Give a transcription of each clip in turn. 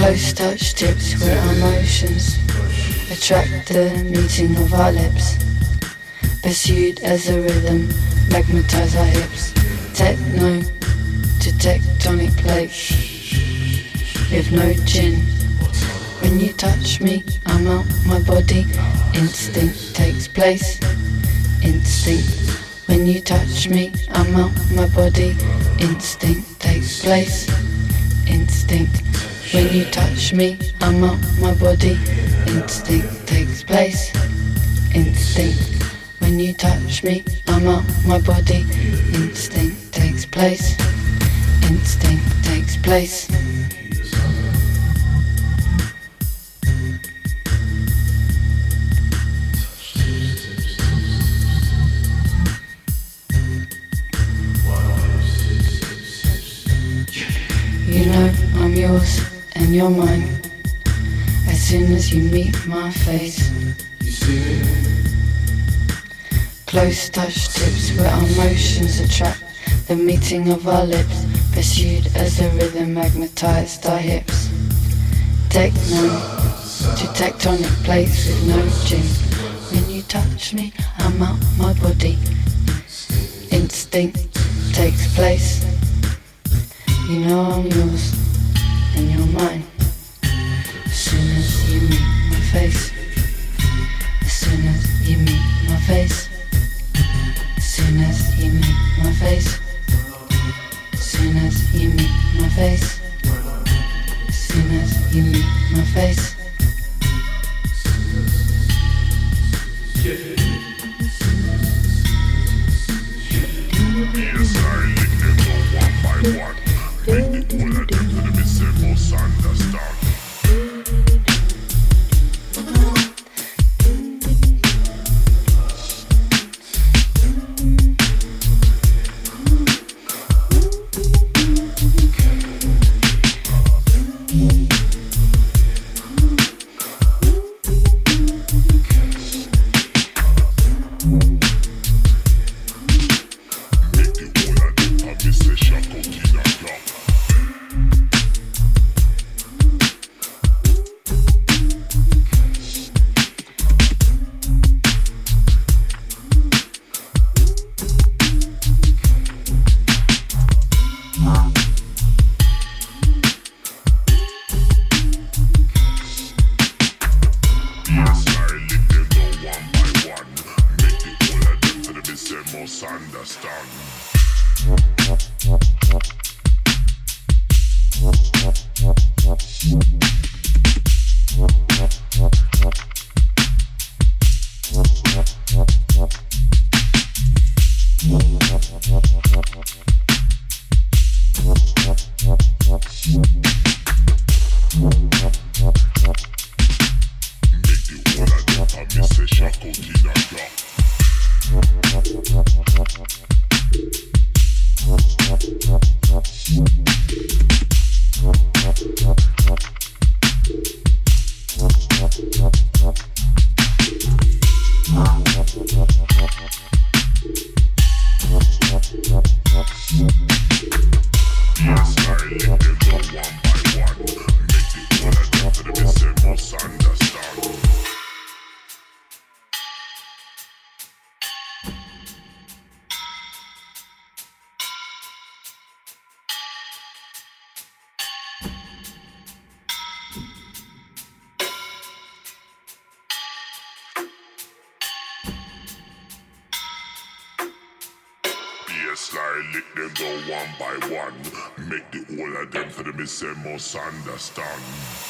Close touch tips where our motions attract the meeting of our lips. Pursued as a rhythm, magnetize our hips. Techno to tectonic plates. With no chin. When you touch me, I'm out my body. Instinct takes place. Instinct. When you touch me, I'm out my body. Instinct takes place. Instinct. When you touch me, I'm out my body. Instinct takes place. Instinct. When you touch me, I'm out my body. Instinct takes place. Instinct takes place. You know I'm yours and your mind. As soon as you meet my face. You see it? Close touch tips where our motions attract the meeting of our lips. Pursued as a rhythm magnetized our hips. Techno to tectonic plates with no gym. When you touch me, I'm out my body. Instinct takes place. You know I'm yours and you're mine. As soon as you meet my face. As soon as you meet my face. Soon as you meet my face. Soon as you meet my face. Soon as you meet my face. Mm-hmm. Mosandastan.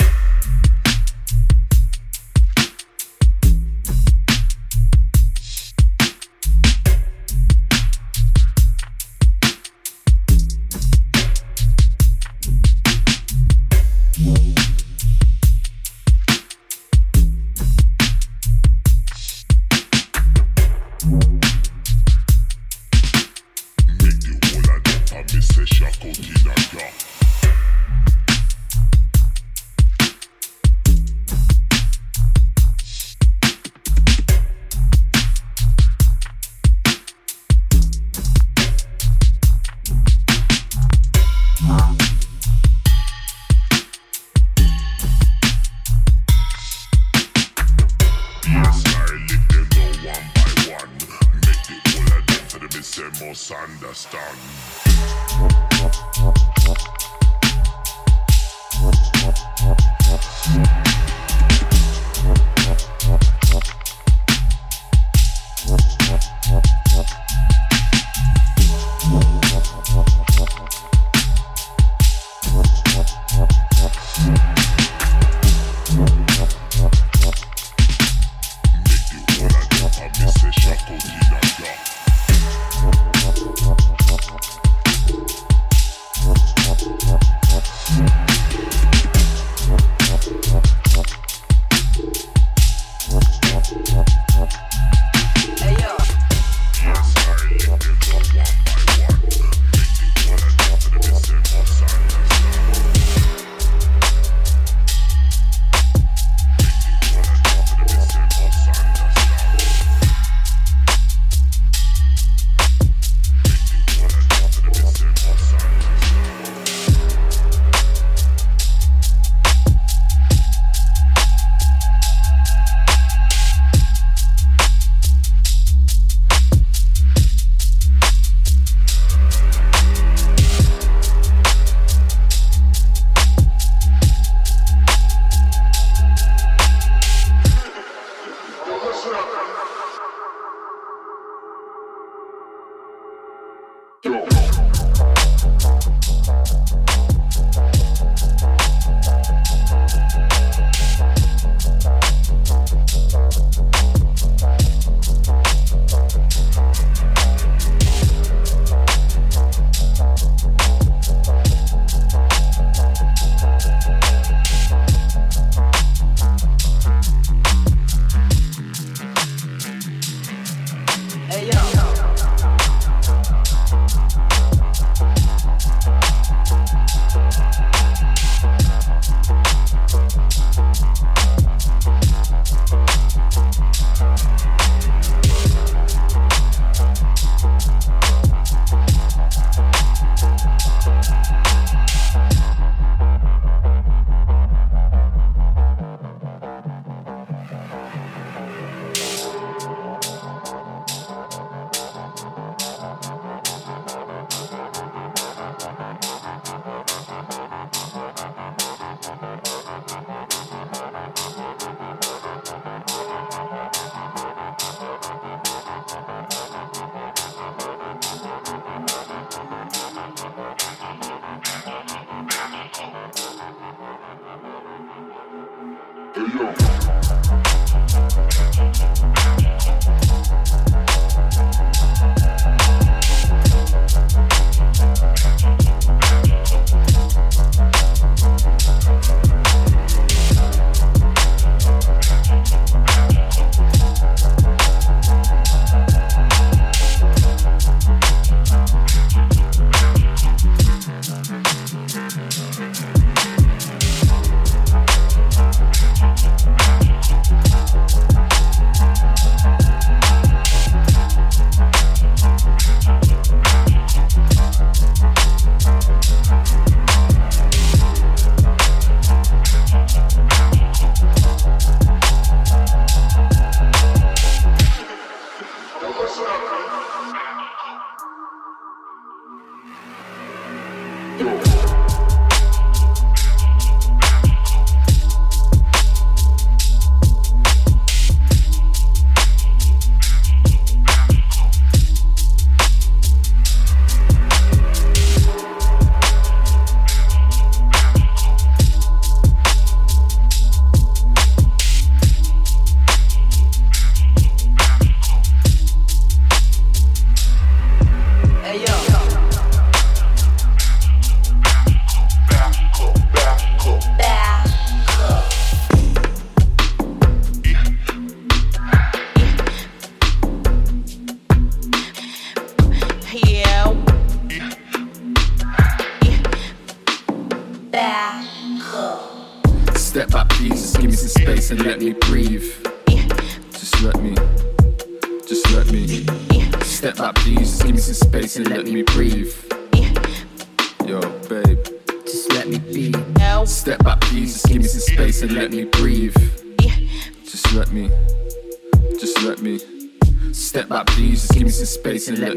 and let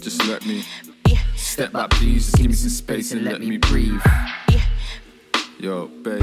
Just let me. Yeah. Step back, please. Just give me some space and let me breathe. Yeah. Yo, babe.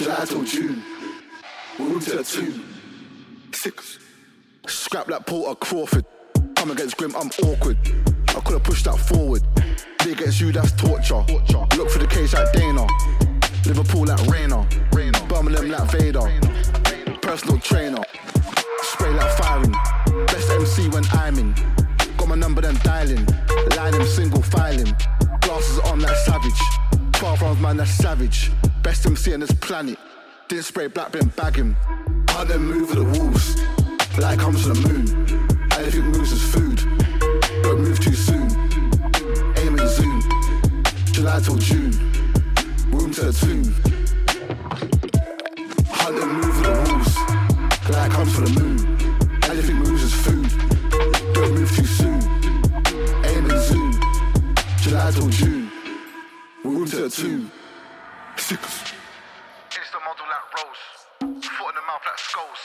July till June. The tune. Six. Scrap that Porter Crawford. Come against Grim, I'm awkward. I could've pushed that forward. Me against you, that's torture. Look for the case like Dana. Liverpool like Rayner. Birmingham like Vader. Personal trainer. Spray like firing. Best MC when I'm in. Got my number then dialing. Line him single filing. Glasses on like savage. 12 rounds man that's savage. Best MC on this planet. Didn't spray black bin bag him. Hunt them move the wolves. Light comes from the moon. Anything moves is food. Don't move too soon. Aim and zoom. July till June. Room to the tomb. Hunt them move the wolves. Light comes from the moon. Room to the tomb. Six. It's the model like Rose. Foot in the mouth like skulls.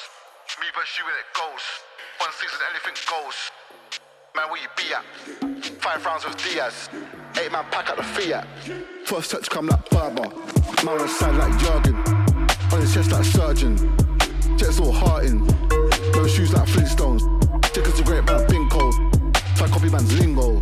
Me versus you and it goes. One season, anything goes. Man, where you be at? Five rounds with Diaz. Eight man pack at the Fiat. First touch come like Barber. Man on side like Jurgen. On his chest like Surgeon. Jets all hearting. No shoes like Flintstones. Tickets to great man bin cold. Try copy man's lingo.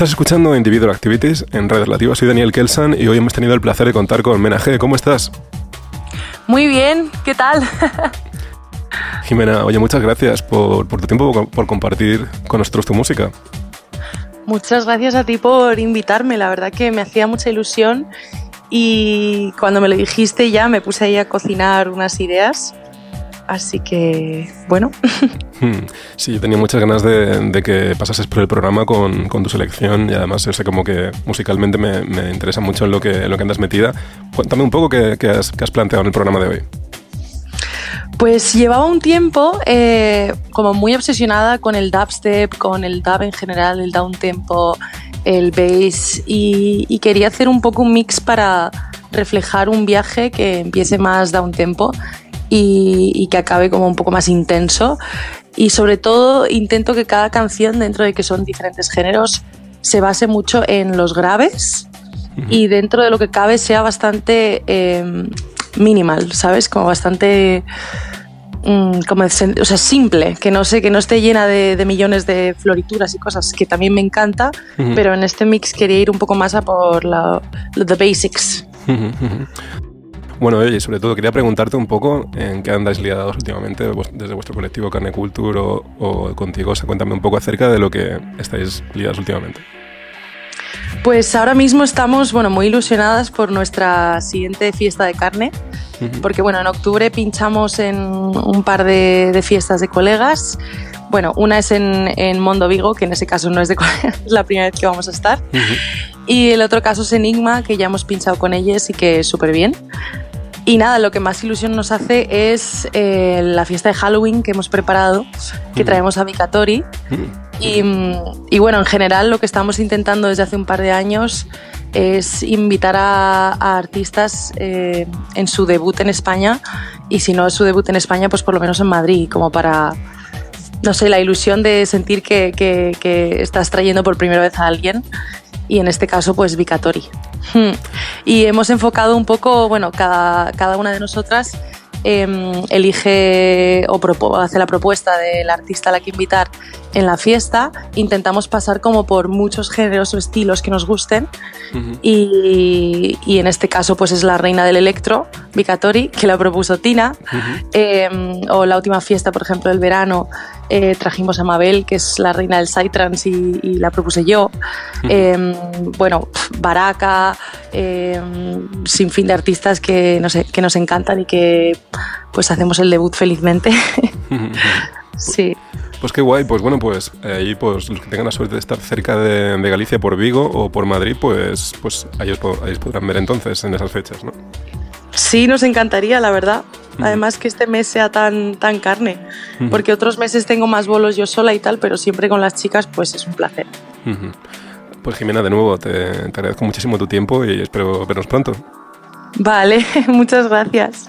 Estás escuchando Individual Activities en Radio Relativa. Soy Daniel Kelsan y hoy hemos tenido el placer de contar con Menaje. ¿Cómo estás? Muy bien, ¿qué tal? Jimena, oye, muchas gracias por, tu tiempo, por compartir con nosotros tu música. Muchas gracias a ti por invitarme, la verdad que me hacía mucha ilusión y cuando me lo dijiste ya me puse ahí a cocinar unas ideas Así que, bueno. Hmm. Sí, yo tenía muchas ganas de, que pasases por el programa con, tu selección y además yo sé como que musicalmente me, interesa mucho en lo, que, en lo que andas metida. Cuéntame un poco qué, has, planteado en el programa de hoy. Pues llevaba un tiempo eh, como muy obsesionada con el dubstep, con el dub en general, el down tempo, el bass y, y, quería hacer un poco un mix para reflejar un viaje que empiece más down tempo y, que acabe como un poco más intenso. Y sobre todo intento que cada canción, dentro de que son diferentes géneros, se base mucho en los graves y dentro de lo que cabe sea bastante em, minimal, ¿sabes? Como bastante... Mm, como, o sea, simple, que no sé, que no esté llena de, millones de florituras y cosas, que también me encanta, pero en este mix quería ir un poco más a por la, the basics. Bueno, oye, sobre todo quería preguntarte un poco en qué andáis liados últimamente desde vuestro colectivo Carne Culture o, contigo. O sea, cuéntame un poco acerca de lo que estáis liados últimamente. Pues ahora mismo estamos bueno, muy ilusionadas por nuestra siguiente fiesta de carne, porque bueno, en octubre pinchamos en un par de, fiestas de colegas. Bueno, una es en, en, Mondo Vigo, que en ese caso no es de colegas, es la primera vez que vamos a estar. Y el otro caso es Enigma, que ya hemos pinchado con ellos y que súper bien. Y nada, lo que más ilusión nos hace es eh, la fiesta de Halloween que hemos preparado, que traemos a Vicatori. Y, bueno, en general lo que estamos intentando desde hace un par de años es invitar a, artistas eh, en su debut en España. Y si no es su debut en España, pues por lo menos en Madrid, como para, no sé, la ilusión de sentir que, que estás trayendo por primera vez a alguien y en este caso pues Vicatori. Hmm. Y hemos enfocado un poco, bueno, cada, cada una de nosotras Em, elige o hace la propuesta del artista a la que invitar en la fiesta, intentamos pasar como por muchos géneros o estilos que nos gusten. Y, en este caso pues es la reina del electro, Vicatori, que la propuso Tina, em, o la última fiesta, por ejemplo, del verano, eh, trajimos a Mabel, que es la reina del psytrance y, y la propuse yo, em, bueno, Baraka, sin fin de artistas que, no sé, que nos encantan y que pues hacemos el debut felizmente. sí. Pues qué guay, pues bueno, pues eh, ahí pues los que tengan la suerte de estar cerca de, Galicia por Vigo o por Madrid, pues, pues ahí, os, podrán ver entonces en esas fechas, ¿no? Sí, nos encantaría, la verdad. Además que este mes sea tan, tan carne, porque otros meses tengo más bolos yo sola y tal, pero siempre con las chicas pues es un placer. Pues Jimena, de nuevo, te, te agradezco muchísimo tu tiempo y espero vernos pronto. Vale, muchas gracias.